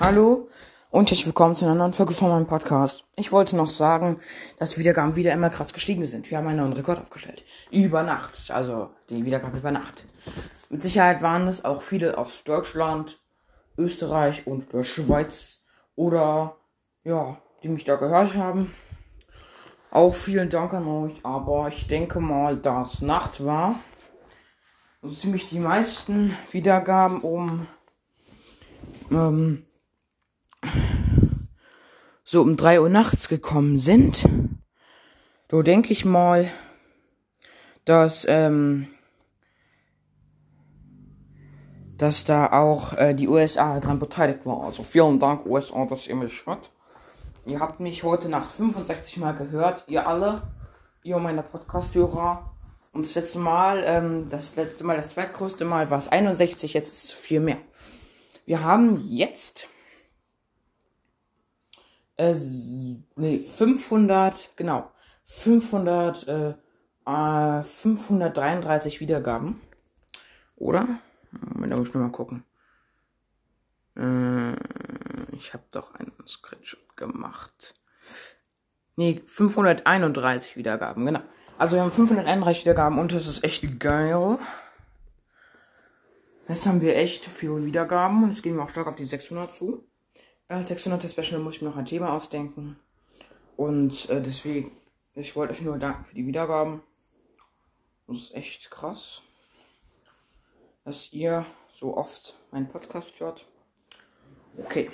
Hallo und herzlich willkommen zu einer neuen Folge von meinem Podcast. Ich wollte noch sagen, dass die Wiedergaben wieder immer krass gestiegen sind. Wir haben einen neuen Rekord aufgestellt. Über Nacht. Also die Wiedergaben über Nacht. Mit Sicherheit waren es auch viele aus Deutschland, Österreich und der Schweiz. Oder ja, die mich da gehört haben. Auch vielen Dank an euch. Aber ich denke mal, dass Nacht war. So ziemlich die meisten Wiedergaben um ähm, so um drei Uhr nachts gekommen sind, so denke ich mal, dass, ähm, dass da auch äh, die USA dran beteiligt war. Also vielen Dank USA, dass ihr mich hört. Ihr habt mich heute Nacht 65 Mal gehört, ihr alle, ihr meine Podcast-Hörer. Und das letzte Mal, ähm, das letzte Mal, das zweitgrößte Mal war es 61, jetzt ist es viel mehr. Wir haben jetzt äh, nee, 500, genau, 500, äh, 533 äh, Wiedergaben. Oder? Moment, da muss ich nur mal gucken. Äh, ich habe doch einen Screenshot gemacht. Nee, 531 Wiedergaben, genau. Also wir haben 531 Wiedergaben und das ist echt geil. Jetzt haben wir echt viele Wiedergaben und es gehen wir auch stark auf die 600 zu. Als 600 Special muss ich mir noch ein Thema ausdenken. Und äh, deswegen, ich wollte euch nur danken für die Wiedergaben. Das ist echt krass, dass ihr so oft meinen Podcast hört. Okay.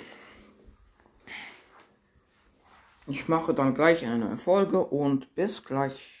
Ich mache dann gleich eine Folge und bis gleich.